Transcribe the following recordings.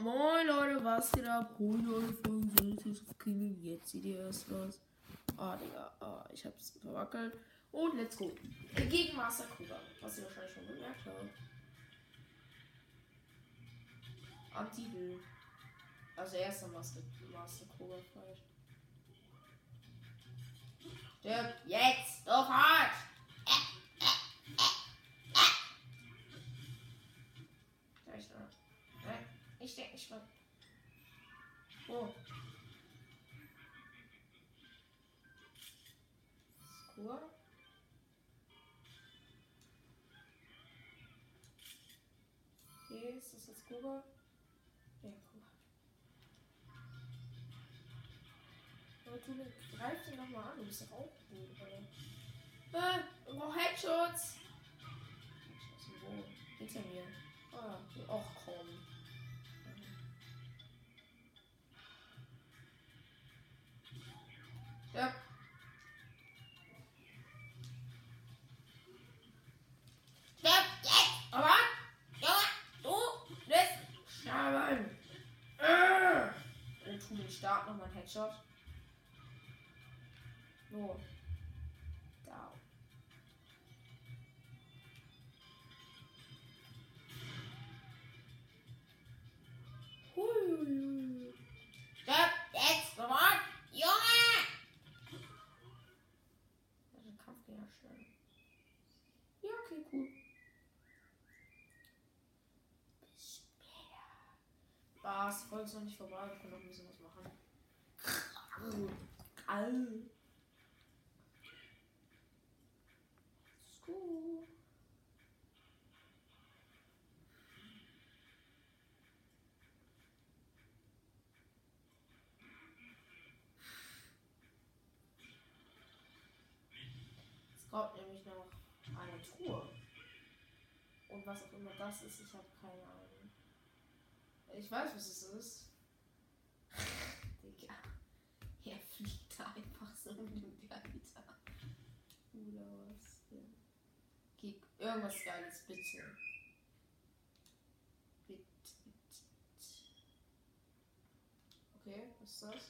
moin Leute, was geht ab? Heute eure Folge Sonnentätig kriegen jetzt seht ihr erst was. Ah, Digga, ah, ich hab's verwackelt. Und let's go. Gegen Master Kuga, was ihr wahrscheinlich schon gemerkt habt. Am Titel. Also erster Master, Master Kuga Fight. Stirb jetzt, sofort! Ich denke nicht mal. Oh. Kur. Okay, ist das jetzt Kuba? Ja, Kuba. Aber du greif den nochmal an, du bist doch auch gut, oder? Äh, oh, Headshot! Wo? Hinter mir. Ah, auch Start nochmal ein Headshot. So. Da. Hui. Stopp, jetzt, sofort, Junge! Also Kampfgegner stellen. Ja, okay, cool. Bis später. Was? Folge ist noch nicht vorbei. Wir können noch ein bisschen was machen. Au. Let's go. Es kommt nämlich noch eine Truhe. Und was auch immer das ist, ich habe keine Ahnung. Ich weiß, was es ist. Digga. Er fliegt da einfach so mit dem Weiter. Oder was? Gib irgendwas Geiles, bitte. Bitte, bitte, bitte. Okay, was ist das?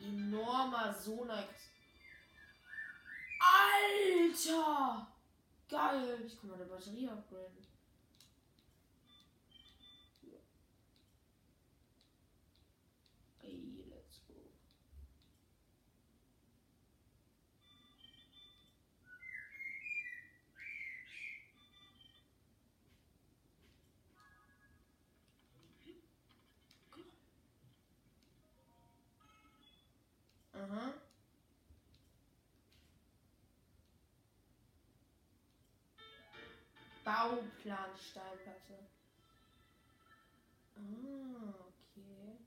Enormer Sonax. Alter! Geil! Ich kann meine Batterie upgraden. Aha. Bauplan Steinplatte. Ah, okay.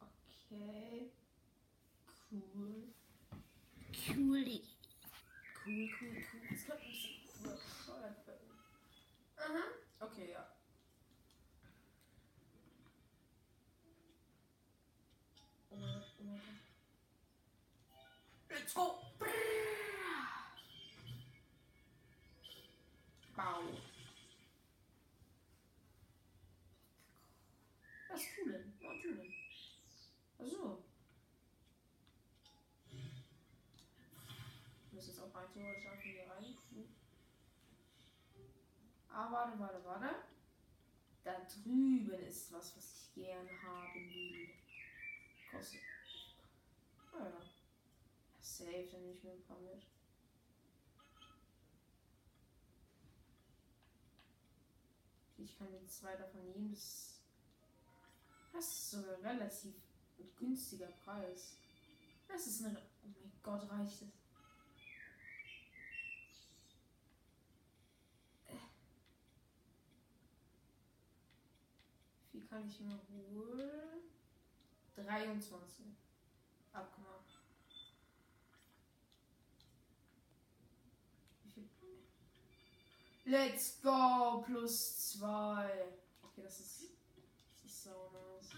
Okay. Cool. Cool. Cool, cool, cool. Das könnte ein bisschen bescheuert werden. Aha. Okay, ja. Let's go! Bau. Was du denn? Was du denn? Achso. Ich muss jetzt auch rein theoretisch einfach hier rein. Ah, warte, warte, warte. Da drüben ist was, was ich gern haben will. Kostet. Ah ja. Safe, dann nehme ich mir ein paar mit. Ich kann jetzt zwei davon nehmen. Das, das ist sogar ein relativ günstiger Preis. Das ist eine. Oh mein Gott, reicht es. Wie viel kann ich mir holen? 23. Abgemacht. Wie viel? Let's go! Plus 2. Okay, das ist. Ist so nice.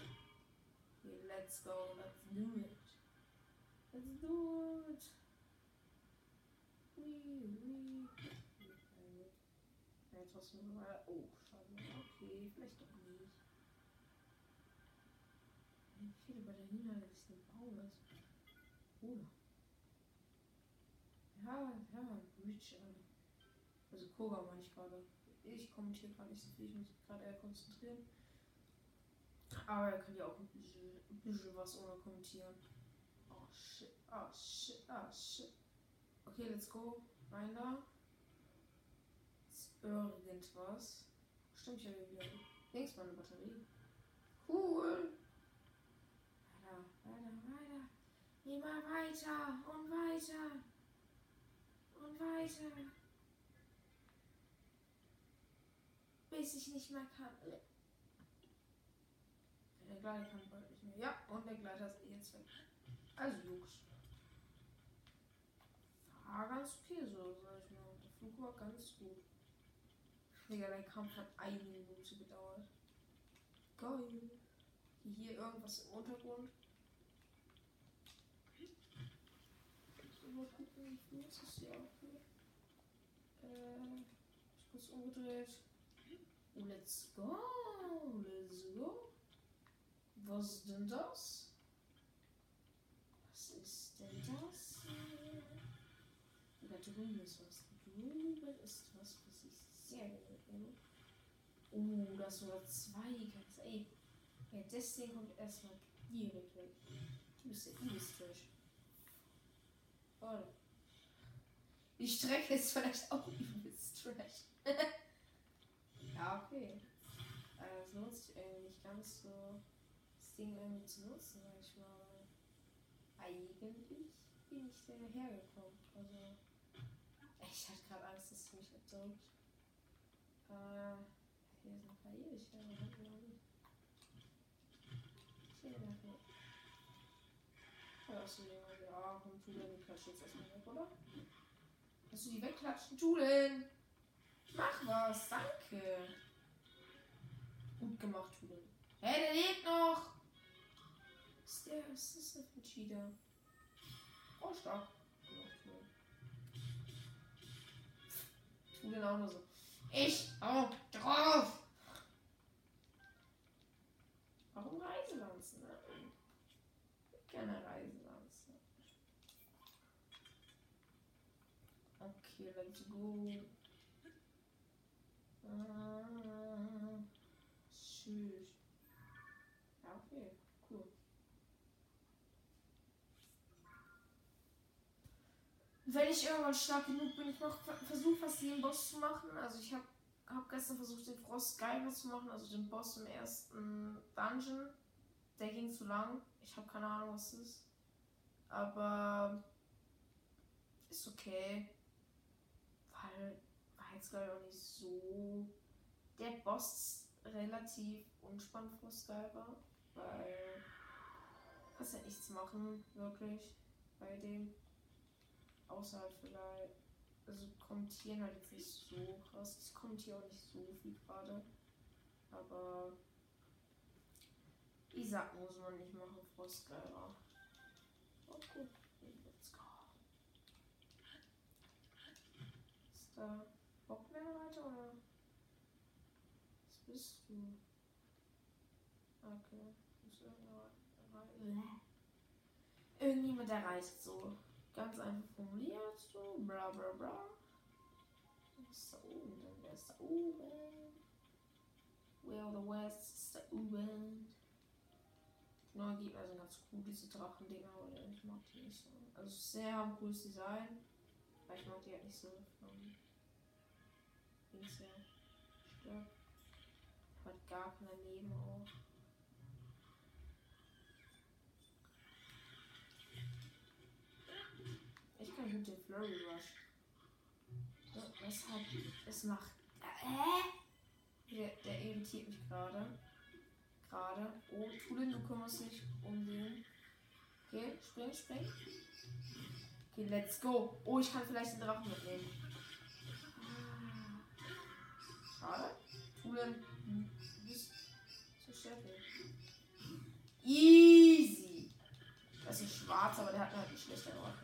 Okay, let's go. Let's do it. Let's do it. Whee. Ui. Ja, Jetzt du mal. Oh, schade. Okay, vielleicht doch nicht. Wie viel über der niederländischen Baum ist. Oh. Ja, ja, Bridge. Also Koga meine ich gerade. Ich kommentiere gerade nicht so viel, ich muss gerade eher konzentrieren. Aber er kann ja auch ein bisschen, ein bisschen was ohne kommentieren. Oh shit, oh shit, oh shit. Okay, let's go. Rein da. Ist irgendwas. Stimmt ja wieder. Links meine Batterie. Cool. Weiter, weiter, weiter. Immer weiter und weiter. Und weiter. Bis ich nicht mehr kann. Der Gleiter kann nicht mehr. Ja, und der Gleiter ist jetzt weg. Also Jux. War ganz okay so, sag ich mal. Der Flug war ganz gut. Digga, der Kampf hat eine Minute gedauert. Geil. Hier irgendwas im Untergrund. Mal gucken, es hier auch. Äh, ich kurz umgedreht. Let's go, let's go. Was ist denn das? Was ist denn das? Da drüben ist was. Drüben ist was, was ich sehr gerne nehme. Oh, das sogar zwei ganz. Ey, ja, das Ding kommt erstmal direkt weg. Du bist ja übelst trash. Oh. Die Strecke ist vielleicht auch übelst trash. ja, okay. Äh, Es lohnt sich irgendwie nicht ganz so, das Ding irgendwie zu nutzen, sag ich mal. Eigentlich bin ich da hergekommen. Also, ich hatte gerade Angst, dass es mich erdrückt. Äh, hier noch ein paar Ewigkeiten, glaube ich. Vielen Dank. Ja, hast du die, ja, komm, Julian, die klatscht jetzt erstmal weg, oder? Hast du die wegklatschen? Julian! Mach was, danke! Gut gemacht, Julian. Hey, der lebt noch! Ist der, was ist das für ein Cheater? Oh, stark. Julian. Julian auch nur so. Ich hau drauf! Warum Reiselanzen? Nein. Gerne Reiselanzen. Okay, let's go. Ah, Tschüss. Ja, okay, cool. Wenn ich irgendwann stark genug bin, ich noch versuche fast jeden Boss zu machen. Also ich habe hab gestern versucht, den Frost Geiger zu machen, also den Boss im ersten Dungeon. Der ging zu lang. Ich habe keine Ahnung, was es ist. Aber ist okay. Weil war jetzt glaube ich auch nicht so. Der Boss relativ unspannend Skyber, weil kannst ja nichts machen, wirklich, bei dem. Außer halt vielleicht. Also kommentieren halt jetzt nicht so krass. Ich kommentiere auch nicht so viel gerade. Aber Isaac muss man nicht machen, Frostgeiler. Oh gut, let's go. Ist da Bock mehr weiter oder? Was bist du? Okay. Ist irgendjemand Irgendjemand, der reist so. Ganz einfach formuliert, so, bla bla bla. Ist da oben denn? Wer ist da oben? Where the West ist da oben? Neuen Gegner sind ganz cool, diese Drachendinger, aber ich mag die nicht so. Also sehr haben cooles Design, aber ich mag die halt nicht so vom Dings her. Stark. Hat gar keine Leben auch. Ich Ja, Das hat. Es macht. Hä? Der, der irritiert mich gerade. Gerade. Oh, Tulin, du kümmerst dich um den. Okay, spring, spring. Okay, let's go. Oh, ich kann vielleicht den Drachen mitnehmen. Schade. Tulin, du bist so stärker. Easy. Das ist schwarz, aber der hat halt eine schlechte Waffe.